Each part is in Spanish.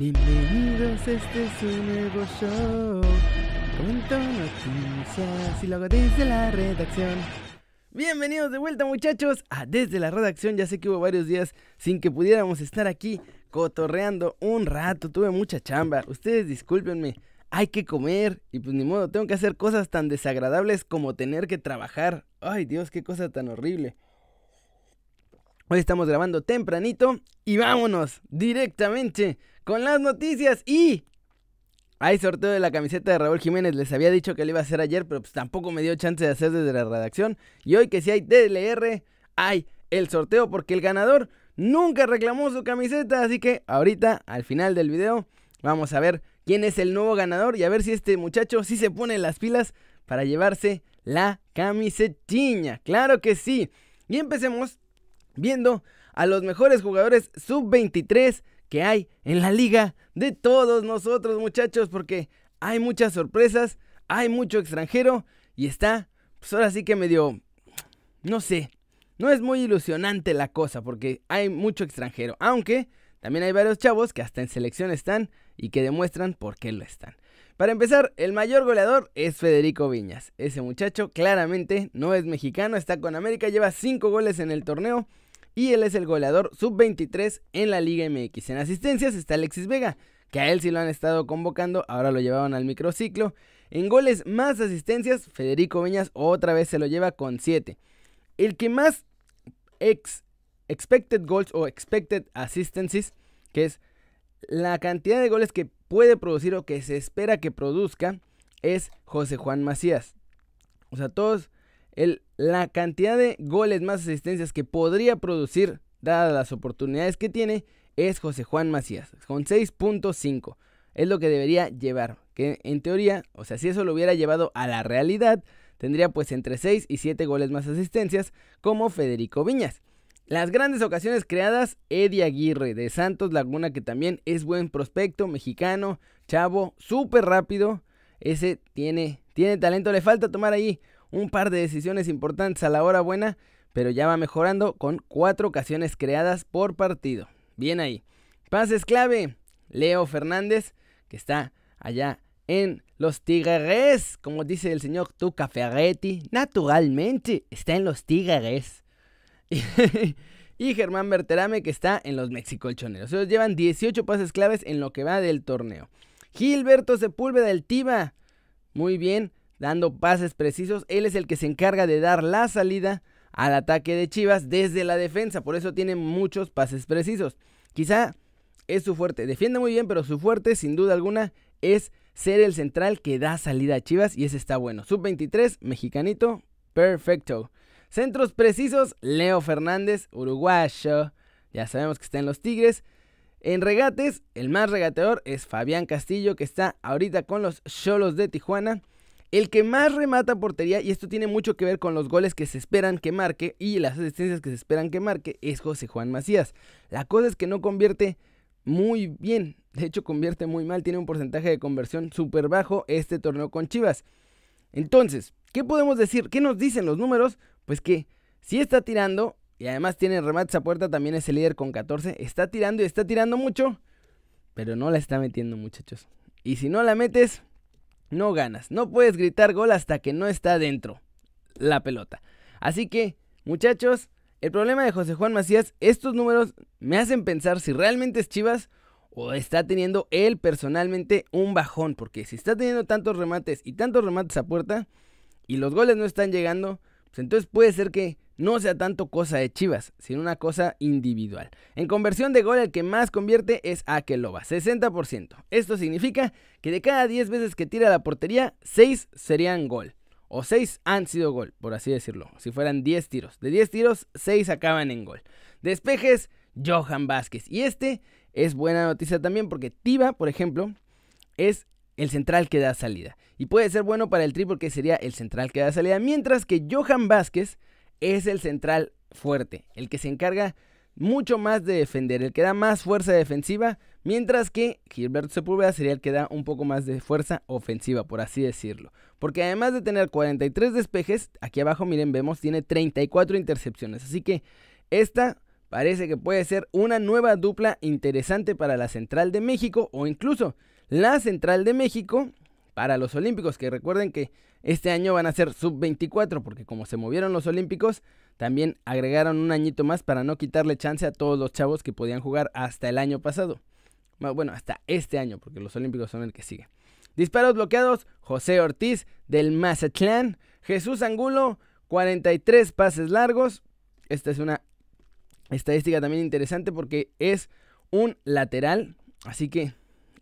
Bienvenidos, este es un nuevo show. Comento noticias y luego desde la redacción. Bienvenidos de vuelta muchachos a Desde la Redacción. Ya sé que hubo varios días sin que pudiéramos estar aquí cotorreando un rato. Tuve mucha chamba. Ustedes discúlpenme. Hay que comer y pues ni modo, tengo que hacer cosas tan desagradables como tener que trabajar. Ay Dios, qué cosa tan horrible. Hoy estamos grabando tempranito y vámonos directamente con las noticias y... Hay sorteo de la camiseta de Raúl Jiménez, les había dicho que lo iba a hacer ayer, pero pues tampoco me dio chance de hacer desde la redacción. Y hoy que si hay DLR, hay el sorteo porque el ganador nunca reclamó su camiseta, así que ahorita al final del video vamos a ver quién es el nuevo ganador y a ver si este muchacho sí se pone las pilas para llevarse la camisetiña. Claro que sí. Y empecemos viendo a los mejores jugadores sub-23 que hay en la liga de todos nosotros muchachos porque hay muchas sorpresas, hay mucho extranjero y está, pues ahora sí que medio, no sé, no es muy ilusionante la cosa porque hay mucho extranjero, aunque también hay varios chavos que hasta en selección están y que demuestran por qué lo están. Para empezar, el mayor goleador es Federico Viñas. Ese muchacho claramente no es mexicano, está con América, lleva 5 goles en el torneo y él es el goleador sub-23 en la Liga MX. En asistencias está Alexis Vega, que a él sí lo han estado convocando, ahora lo llevaban al microciclo. En goles más asistencias, Federico Viñas otra vez se lo lleva con 7. El que más ex expected goals o expected assistances, que es la cantidad de goles que puede producir o que se espera que produzca es José Juan Macías. O sea, todos, el, la cantidad de goles más asistencias que podría producir, dadas las oportunidades que tiene, es José Juan Macías, con 6.5. Es lo que debería llevar. Que en teoría, o sea, si eso lo hubiera llevado a la realidad, tendría pues entre 6 y 7 goles más asistencias, como Federico Viñas. Las grandes ocasiones creadas, Eddie Aguirre de Santos Laguna, que también es buen prospecto, mexicano, chavo, súper rápido. Ese tiene, tiene talento, le falta tomar ahí un par de decisiones importantes a la hora buena, pero ya va mejorando con cuatro ocasiones creadas por partido. Bien ahí. Pases clave, Leo Fernández, que está allá en los Tigres, como dice el señor Tuca Ferretti, naturalmente está en los Tigres. y Germán Berterame que está en los Mexicolchoneros. Ellos llevan 18 pases claves en lo que va del torneo. Gilberto Sepúlveda del Tiba. Muy bien, dando pases precisos. Él es el que se encarga de dar la salida al ataque de Chivas desde la defensa. Por eso tiene muchos pases precisos. Quizá es su fuerte. Defiende muy bien, pero su fuerte, sin duda alguna, es ser el central que da salida a Chivas. Y ese está bueno. Sub-23, mexicanito, perfecto. Centros precisos, Leo Fernández, uruguayo. Ya sabemos que está en los Tigres. En regates, el más regateador es Fabián Castillo, que está ahorita con los Cholos de Tijuana. El que más remata portería, y esto tiene mucho que ver con los goles que se esperan que marque y las asistencias que se esperan que marque, es José Juan Macías. La cosa es que no convierte muy bien, de hecho convierte muy mal, tiene un porcentaje de conversión súper bajo este torneo con Chivas. Entonces, ¿qué podemos decir? ¿Qué nos dicen los números? Pues que si está tirando, y además tiene remates a puerta, también es el líder con 14, está tirando y está tirando mucho, pero no la está metiendo muchachos. Y si no la metes, no ganas. No puedes gritar gol hasta que no está dentro la pelota. Así que, muchachos, el problema de José Juan Macías, estos números me hacen pensar si realmente es Chivas o está teniendo él personalmente un bajón. Porque si está teniendo tantos remates y tantos remates a puerta y los goles no están llegando, pues entonces puede ser que no sea tanto cosa de Chivas, sino una cosa individual. En conversión de gol, el que más convierte es Akeloba, 60%. Esto significa que de cada 10 veces que tira la portería, 6 serían gol. O 6 han sido gol, por así decirlo. Si fueran 10 tiros. De 10 tiros, 6 acaban en gol. Despejes, Johan Vázquez. Y este es buena noticia también porque Tiva, por ejemplo, es el central que da salida. Y puede ser bueno para el Tri porque sería el central que da salida. Mientras que Johan Vázquez es el central fuerte, el que se encarga mucho más de defender, el que da más fuerza defensiva, mientras que Gilberto Sepúlveda sería el que da un poco más de fuerza ofensiva, por así decirlo. Porque además de tener 43 despejes, aquí abajo miren, vemos, tiene 34 intercepciones. Así que esta parece que puede ser una nueva dupla interesante para la Central de México o incluso la Central de México para los Olímpicos, que recuerden que este año van a ser sub-24 porque como se movieron los Olímpicos, también agregaron un añito más para no quitarle chance a todos los chavos que podían jugar hasta el año pasado. Bueno, hasta este año, porque los Olímpicos son el que sigue. Disparos bloqueados, José Ortiz del Mazatlán, Jesús Angulo, 43 pases largos. Esta es una estadística también interesante porque es un lateral, así que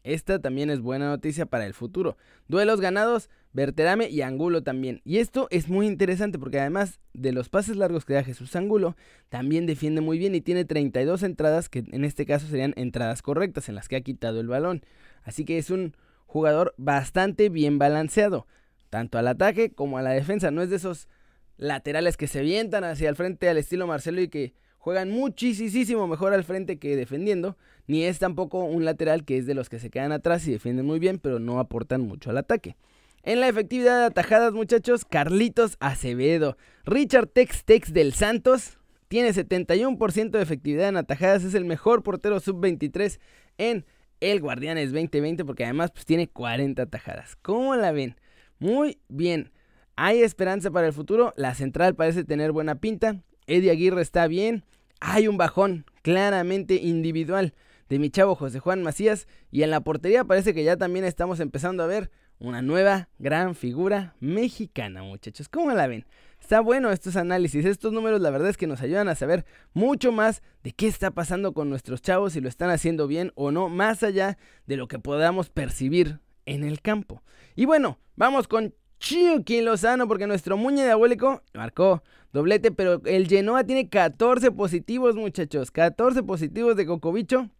esta también es buena noticia para el futuro. Duelos ganados, Berterame y Angulo también. Y esto es muy interesante porque además de los pases largos que da Jesús Angulo, también defiende muy bien y tiene 32 entradas que en este caso serían entradas correctas en las que ha quitado el balón. Así que es un jugador bastante bien balanceado, tanto al ataque como a la defensa. No es de esos laterales que se vientan hacia el frente al estilo Marcelo y que juegan muchísimo mejor al frente que defendiendo, ni es tampoco un lateral que es de los que se quedan atrás y defienden muy bien, pero no aportan mucho al ataque. En la efectividad de atajadas, muchachos, Carlitos Acevedo. Richard Tex Tex del Santos tiene 71% de efectividad en atajadas, es el mejor portero sub-23 en el Guardianes 2020 porque además pues, tiene 40 atajadas. ¿Cómo la ven? Muy bien. Hay esperanza para el futuro, la central parece tener buena pinta, Eddie Aguirre está bien, hay un bajón claramente individual de mi chavo José Juan Macías y en la portería parece que ya también estamos empezando a ver una nueva gran figura mexicana, muchachos. ¿Cómo la ven? Está bueno estos análisis, estos números la verdad es que nos ayudan a saber mucho más de qué está pasando con nuestros chavos, si lo están haciendo bien o no, más allá de lo que podamos percibir en el campo. Y bueno, vamos con Chucky Lozano porque nuestro muñe diabólico marcó doblete, pero el Genoa tiene 14 positivos, muchachos, 14 positivos de Cocobicho.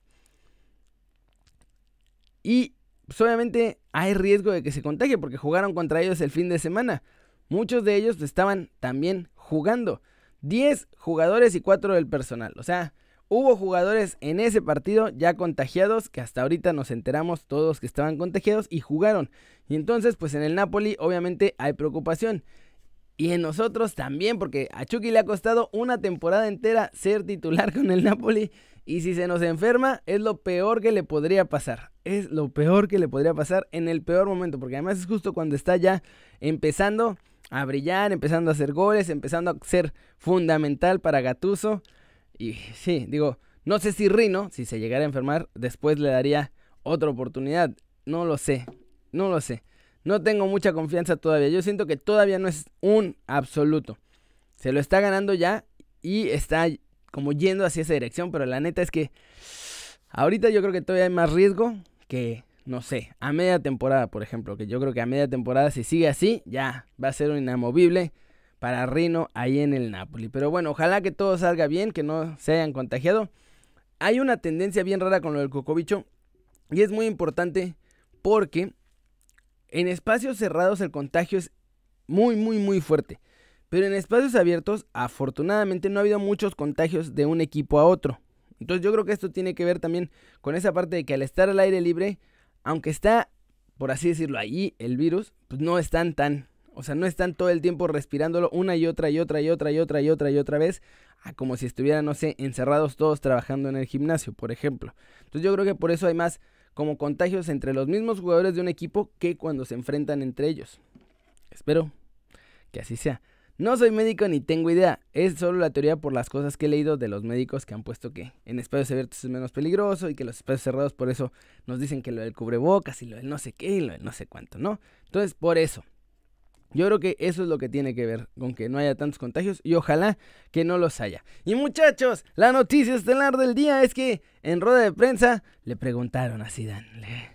Y pues, obviamente hay riesgo de que se contagie porque jugaron contra ellos el fin de semana. Muchos de ellos estaban también jugando. 10 jugadores y 4 del personal. O sea, hubo jugadores en ese partido ya contagiados que hasta ahorita nos enteramos todos que estaban contagiados y jugaron. Y entonces pues en el Napoli obviamente hay preocupación. Y en nosotros también, porque a Chucky le ha costado una temporada entera ser titular con el Napoli. Y si se nos enferma, es lo peor que le podría pasar. Es lo peor que le podría pasar en el peor momento. Porque además es justo cuando está ya empezando a brillar, empezando a hacer goles, empezando a ser fundamental para Gatuso. Y sí, digo, no sé si Rino, si se llegara a enfermar, después le daría otra oportunidad. No lo sé, no lo sé. No tengo mucha confianza todavía. Yo siento que todavía no es un absoluto. Se lo está ganando ya y está como yendo hacia esa dirección, pero la neta es que ahorita yo creo que todavía hay más riesgo que, no sé, a media temporada, por ejemplo, que yo creo que a media temporada si sigue así, ya va a ser un inamovible para Rino ahí en el Napoli. Pero bueno, ojalá que todo salga bien, que no se hayan contagiado. Hay una tendencia bien rara con lo del cocobicho y es muy importante porque en espacios cerrados el contagio es muy, muy, muy fuerte. Pero en espacios abiertos, afortunadamente, no ha habido muchos contagios de un equipo a otro. Entonces yo creo que esto tiene que ver también con esa parte de que al estar al aire libre, aunque está, por así decirlo, allí el virus, pues no están tan, o sea, no están todo el tiempo respirándolo una y otra y otra y otra y otra y otra y otra vez, como si estuvieran, no sé, encerrados todos trabajando en el gimnasio, por ejemplo. Entonces yo creo que por eso hay más como contagios entre los mismos jugadores de un equipo que cuando se enfrentan entre ellos. Espero que así sea. No soy médico ni tengo idea, es solo la teoría por las cosas que he leído de los médicos que han puesto que en espacios abiertos es menos peligroso y que los espacios cerrados por eso nos dicen que lo del cubrebocas y lo del no sé qué y lo del no sé cuánto, ¿no? Entonces, por eso. Yo creo que eso es lo que tiene que ver con que no haya tantos contagios y ojalá que no los haya. Y muchachos, la noticia estelar del día es que en rueda de prensa le preguntaron a Zidane,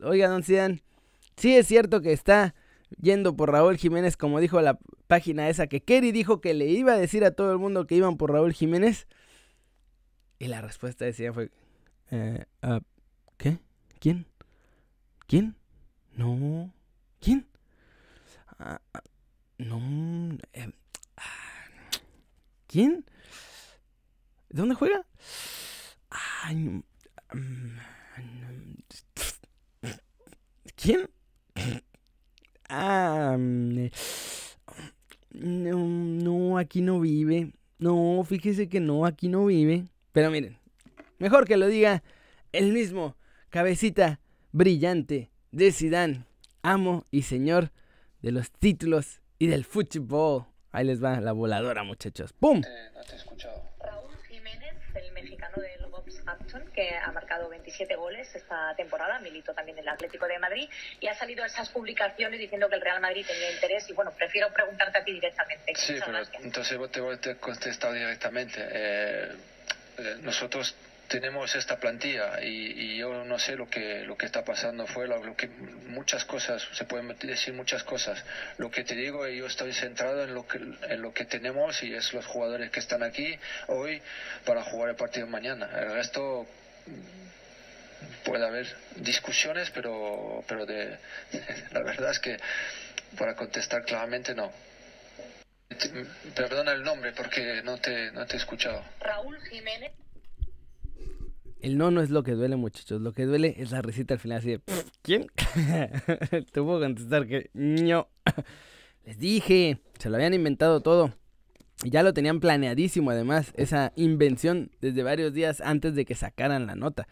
oiga, don Zidane, sí es cierto que está yendo por Raúl Jiménez como dijo la página esa que Kerry dijo que le iba a decir a todo el mundo que iban por Raúl Jiménez. Y la respuesta decía fue, eh, uh, ¿qué? ¿Quién? ¿Quién? No. ¿Quién? Uh, no. Eh, ¿Quién? ¿Dónde juega? Ay, ¿Quién? Ah, no, no, aquí no vive. No, fíjese que no, aquí no vive. Pero miren, mejor que lo diga el mismo cabecita brillante de Zidane, amo y señor de los títulos y del fútbol. Ahí les va la voladora, muchachos. ¡Pum! Eh, no te he escuchado. Raúl Jiménez, el mexicano del Que ha marcado 27 goles esta temporada, militó también en el Atlético de Madrid, y ha salido esas publicaciones diciendo que el Real Madrid tenía interés, y bueno, prefiero preguntarte a ti directamente. Sí, pero gracias. entonces te voy a contestar directamente. Eh, eh, nosotros tenemos esta plantilla y, y yo no sé lo que lo que está pasando fuera, lo que muchas cosas se pueden decir muchas cosas. Lo que te digo, yo estoy centrado en lo que en lo que tenemos y es los jugadores que están aquí hoy para jugar el partido mañana. El resto puede haber discusiones, pero pero de la verdad es que para contestar claramente no. Perdona el nombre porque no te, no te he escuchado. Raúl Jiménez. El no no es lo que duele, muchachos. Lo que duele es la risita al final así de "Pff, ¿Quién? Te puedo contestar que no. Les dije, se lo habían inventado todo. Y ya lo tenían planeadísimo además, esa invención desde varios días antes de que sacaran la nota.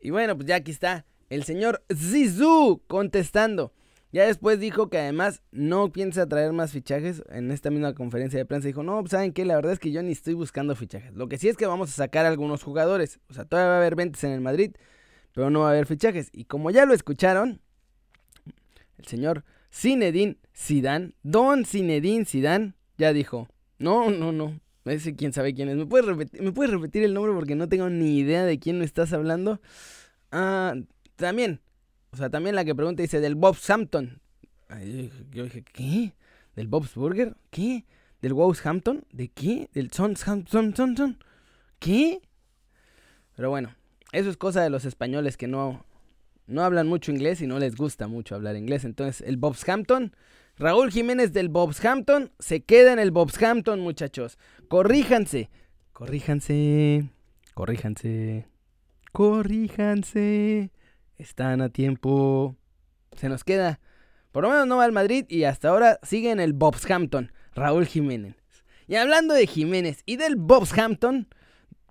Y bueno, pues ya aquí está el señor Zizou contestando. Ya después dijo que además no piensa traer más fichajes. En esta misma conferencia de prensa dijo, no, saben que la verdad es que yo ni estoy buscando fichajes. Lo que sí es que vamos a sacar algunos jugadores. O sea, todavía va a haber ventas en el Madrid, pero no va a haber fichajes. Y como ya lo escucharon, el señor Zinedine Zidane, Don Zinedine Zidane, ya dijo, no, no, no, ese quién sabe quién es. ¿Me puedes, repetir, ¿Me puedes repetir el nombre porque no tengo ni idea de quién me estás hablando? Ah, también, o sea, también la que pregunta dice del Bob's Hampton. Yo dije- ¿qué? ¿Del Bob's Burger? ¿Qué? ¿Del Hampton? ¿De qué? ¿Del Hampton? Son, son? ¿Qué? Pero bueno, eso es cosa de los españoles que no, no hablan mucho inglés y no les gusta mucho hablar inglés. Entonces, el Hampton, Raúl Jiménez del Hampton, se queda en el Hampton, muchachos. Corríjanse, corríjanse, corríjanse, corríjanse. Están a tiempo. Se nos queda. Por lo menos no va al Madrid y hasta ahora sigue en el Hampton, Raúl Jiménez. Y hablando de Jiménez y del Hampton,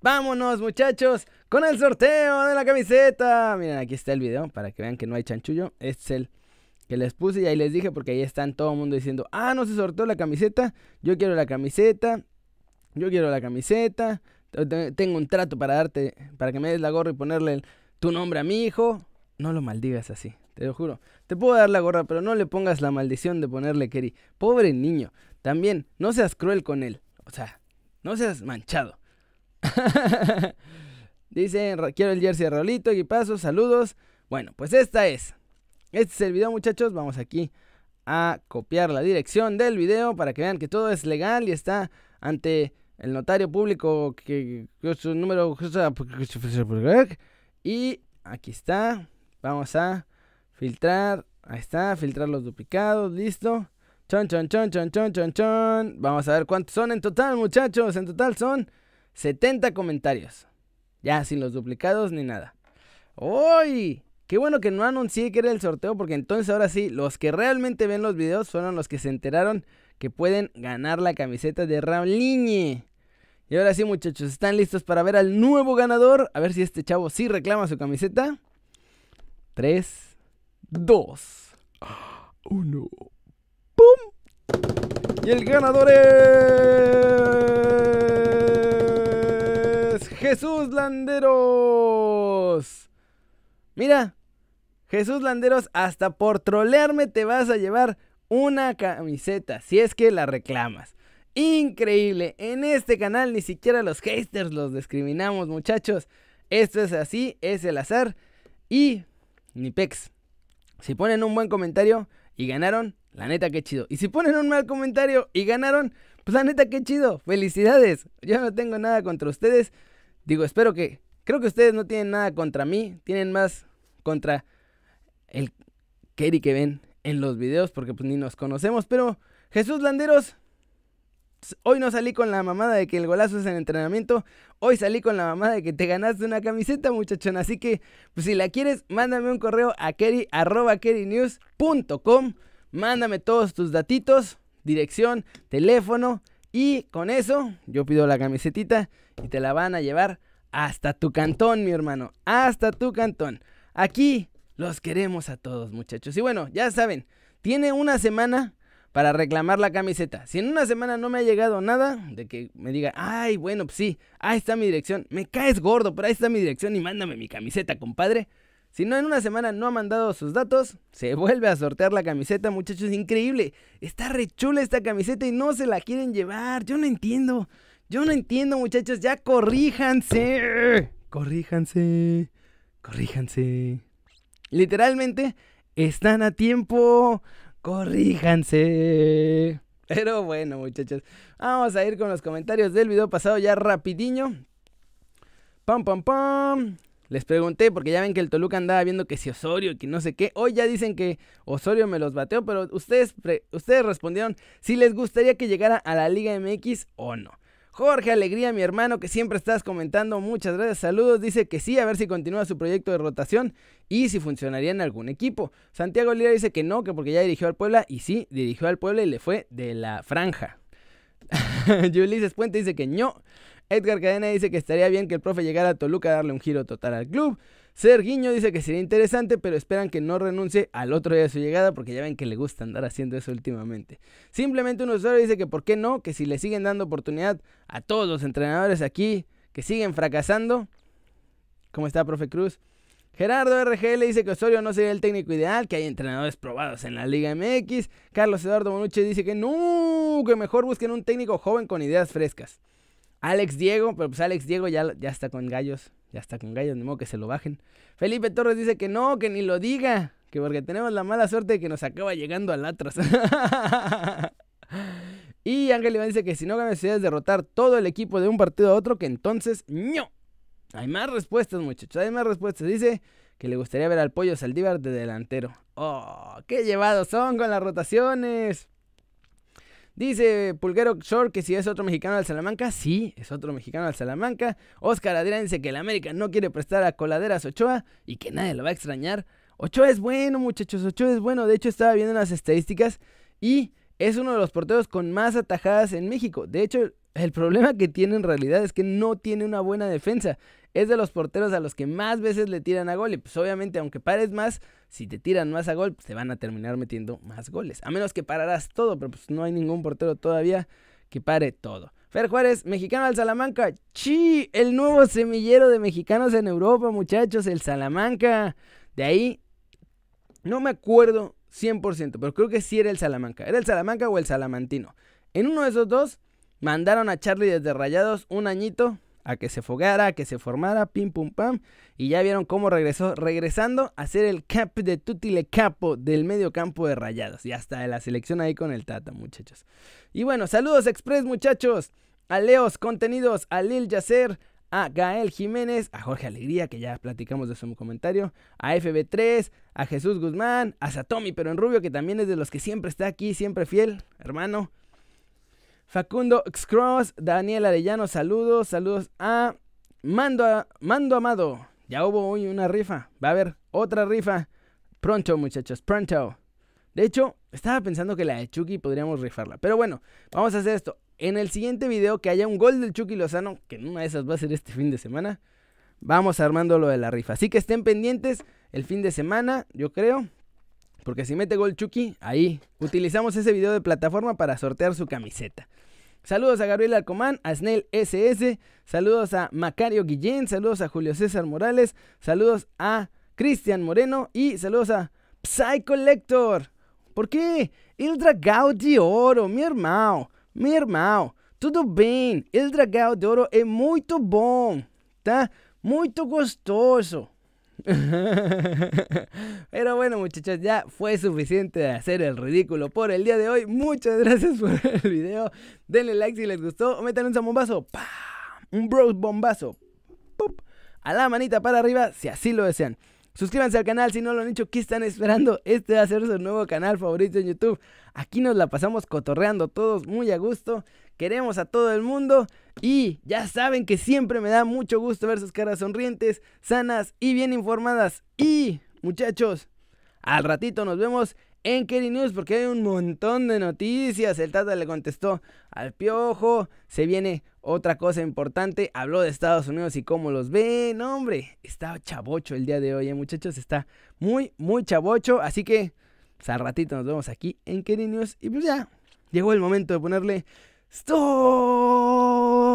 vámonos muchachos con el sorteo de la camiseta. Miren, aquí está el video para que vean que no hay chanchullo. Este es el que les puse y ahí les dije porque ahí están todo el mundo diciendo, ah, no se sorteó la camiseta, yo quiero la camiseta, yo quiero la camiseta, te- te- tengo un trato para darte, para que me des la gorra y ponerle el- tu nombre a mi hijo. No lo maldigas así, te lo juro. Te puedo dar la gorra, pero no le pongas la maldición de ponerle Kerry. Pobre niño. También, no seas cruel con él. O sea, no seas manchado. Dice, "Ra- quiero el jersey de Rolito, equipazo, saludos. Bueno, pues esta es. Este es el video, muchachos. Vamos aquí a copiar la dirección del video para que vean que todo es legal y está ante el notario público que, que su número y aquí está. Vamos a filtrar. Ahí está, filtrar los duplicados, listo. Chon, chon, chon, chon, chon, chon, chon. Vamos a ver cuántos son en total, muchachos. En total son 70 comentarios. Ya sin los duplicados ni nada. ¡Uy! Qué bueno que no anuncié que era el sorteo porque entonces ahora sí, los que realmente ven los videos fueron los que se enteraron que pueden ganar la camiseta de Rauliñe. Y ahora sí, muchachos, ¿están listos para ver al nuevo ganador? A ver si este chavo sí reclama su camiseta. 3, 2, 1. ¡Pum! Y el ganador es Jesús Landeros. Mira, Jesús Landeros, hasta por trolearme te vas a llevar una camiseta, si es que la reclamas. Increíble, en este canal ni siquiera los haters los discriminamos, muchachos. Esto es así, es el azar. Y ni pex. Si ponen un buen comentario y ganaron, la neta que chido. Y si ponen un mal comentario y ganaron, pues la neta que chido. Felicidades. Yo no tengo nada contra ustedes. Digo, espero que... Creo que ustedes no tienen nada contra mí. Tienen más contra el Kerry que ven en los videos porque pues ni nos conocemos. Pero Jesús Landeros, hoy no salí con la mamada de que el golazo es en entrenamiento. Hoy salí con la mamada de que te ganaste una camiseta, muchachón. Así que, pues si la quieres, mándame un correo a kerry, arroba. Mándame todos tus datitos, dirección, teléfono Y con eso, yo pido la camisetita y te la van a llevar hasta tu cantón, mi hermano. Hasta tu cantón. Aquí los queremos a todos, muchachos. Y bueno, ya saben, tiene una semana para reclamar la camiseta. Si en una semana no me ha llegado nada de que me diga, ay, bueno, pues sí, ahí está mi dirección. Me caes gordo, pero ahí está mi dirección y mándame mi camiseta, compadre. Si no en una semana no ha mandado sus datos, se vuelve a sortear la camiseta, muchachos. Increíble. Está re chula esta camiseta y no se la quieren llevar. Yo no entiendo. Yo no entiendo, muchachos. Ya corríjanse. Corríjanse. Corríjanse. Literalmente, están a tiempo. Corríjanse. Pero bueno, muchachos. Vamos a ir con los comentarios del video pasado ya rapidiño. Pam, pam, pam. Les pregunté porque ya ven que el Toluca andaba viendo que si Osorio y que no sé qué. Hoy ya dicen que Osorio me los bateó, pero ustedes, ustedes respondieron si les gustaría que llegara a la Liga MX o no. Jorge Alegría, mi hermano, que siempre estás comentando, muchas gracias, saludos, dice que sí, a ver si continúa su proyecto de rotación y si funcionaría en algún equipo. Santiago Lira dice que no, que porque ya dirigió al Puebla y sí, dirigió al Puebla y le fue de la franja. Ulises Puente dice que no. Edgar Cadena dice que estaría bien que el profe llegara a Toluca a darle un giro total al club. Serguiño dice que sería interesante, pero esperan que no renuncie al otro día de su llegada porque ya ven que le gusta andar haciendo eso últimamente. Simplemente un usuario dice que por qué no, que si le siguen dando oportunidad a todos los entrenadores aquí que siguen fracasando. ¿Cómo está, profe Cruz? Gerardo RGL dice que Osorio no sería el técnico ideal, que hay entrenadores probados en la Liga MX. Carlos Eduardo Bonucci dice que no, que mejor busquen un técnico joven con ideas frescas. Alex Diego, pero pues Alex Diego ya, ya está con gallos. Ya está con gallos, ni modo que se lo bajen. Felipe Torres dice que no, que ni lo diga. Que porque tenemos la mala suerte de que nos acaba llegando al Atlas. y Ángel Iván dice que si no gana es derrotar todo el equipo de un partido a otro, que entonces no. Hay más respuestas, muchachos. Hay más respuestas. Dice que le gustaría ver al pollo Saldívar de delantero. Oh, qué llevados son con las rotaciones. Dice Pulguero Short que si es otro mexicano al Salamanca, sí, es otro mexicano al Salamanca. Oscar Adrián dice que el América no quiere prestar a Coladeras Ochoa y que nadie lo va a extrañar. Ochoa es bueno, muchachos, Ochoa es bueno. De hecho, estaba viendo las estadísticas y es uno de los porteros con más atajadas en México. De hecho, el problema que tiene en realidad es que no tiene una buena defensa. Es de los porteros a los que más veces le tiran a gol. Y pues obviamente, aunque pares más, si te tiran más a gol, pues te van a terminar metiendo más goles. A menos que pararás todo, pero pues no hay ningún portero todavía que pare todo. Fer Juárez, mexicano al Salamanca. ¡Chi! El nuevo semillero de mexicanos en Europa, muchachos, el Salamanca. De ahí, no me acuerdo 100%, pero creo que sí era el Salamanca. ¿Era el Salamanca o el Salamantino? En uno de esos dos Mandaron a Charlie desde Rayados un añito a que se fogara, a que se formara, pim pum pam. Y ya vieron cómo regresó, regresando a ser el cap de Tutile Capo del medio campo de Rayados. Y hasta la selección ahí con el Tata, muchachos. Y bueno, saludos express, muchachos. A Leos Contenidos, a Lil Yacer, a Gael Jiménez, a Jorge Alegría, que ya platicamos de su comentario, a FB3, a Jesús Guzmán, a Satomi, pero en rubio, que también es de los que siempre está aquí, siempre fiel, hermano. Facundo Xcross, Daniel Arellano, saludos, saludos a Mando, Mando Amado. Ya hubo hoy una rifa, va a haber otra rifa. Pronto, muchachos, pronto. De hecho, estaba pensando que la de Chucky podríamos rifarla. Pero bueno, vamos a hacer esto. En el siguiente video que haya un gol del Chucky Lozano, que en una de esas va a ser este fin de semana, vamos armando lo de la rifa. Así que estén pendientes el fin de semana, yo creo. Porque si mete gol Chucky, ahí utilizamos ese video de plataforma para sortear su camiseta. Saludos a Gabriel Alcomán, a Snell SS, saludos a Macario Guillén, saludos a Julio César Morales, saludos a Cristian Moreno y saludos a Psycholector. ¿Por qué? El dragão de Oro, mi hermano, mi hermano. Tudo bem? El dragão de Oro é muito bom, tá? Muito gostoso. Pero bueno, muchachos, ya fue suficiente de hacer el ridículo por el día de hoy. Muchas gracias por el video. Denle like si les gustó. O metan un bombazo. Un bro bombazo. A la manita para arriba si así lo desean. Suscríbanse al canal si no lo han hecho. ¿Qué están esperando? Este va a ser su nuevo canal favorito en YouTube. Aquí nos la pasamos cotorreando todos muy a gusto. Queremos a todo el mundo. Y ya saben que siempre me da mucho gusto ver sus caras sonrientes, sanas y bien informadas. Y, muchachos, al ratito nos vemos en Kerry News porque hay un montón de noticias. El Tata le contestó al Piojo. Se viene otra cosa importante. Habló de Estados Unidos y cómo los ve. No, hombre, está chavocho el día de hoy, ¿eh, muchachos. Está muy, muy chavocho. Así que, pues, ratito nos vemos aquí en Kerry News. Y pues ya, llegó el momento de ponerle stop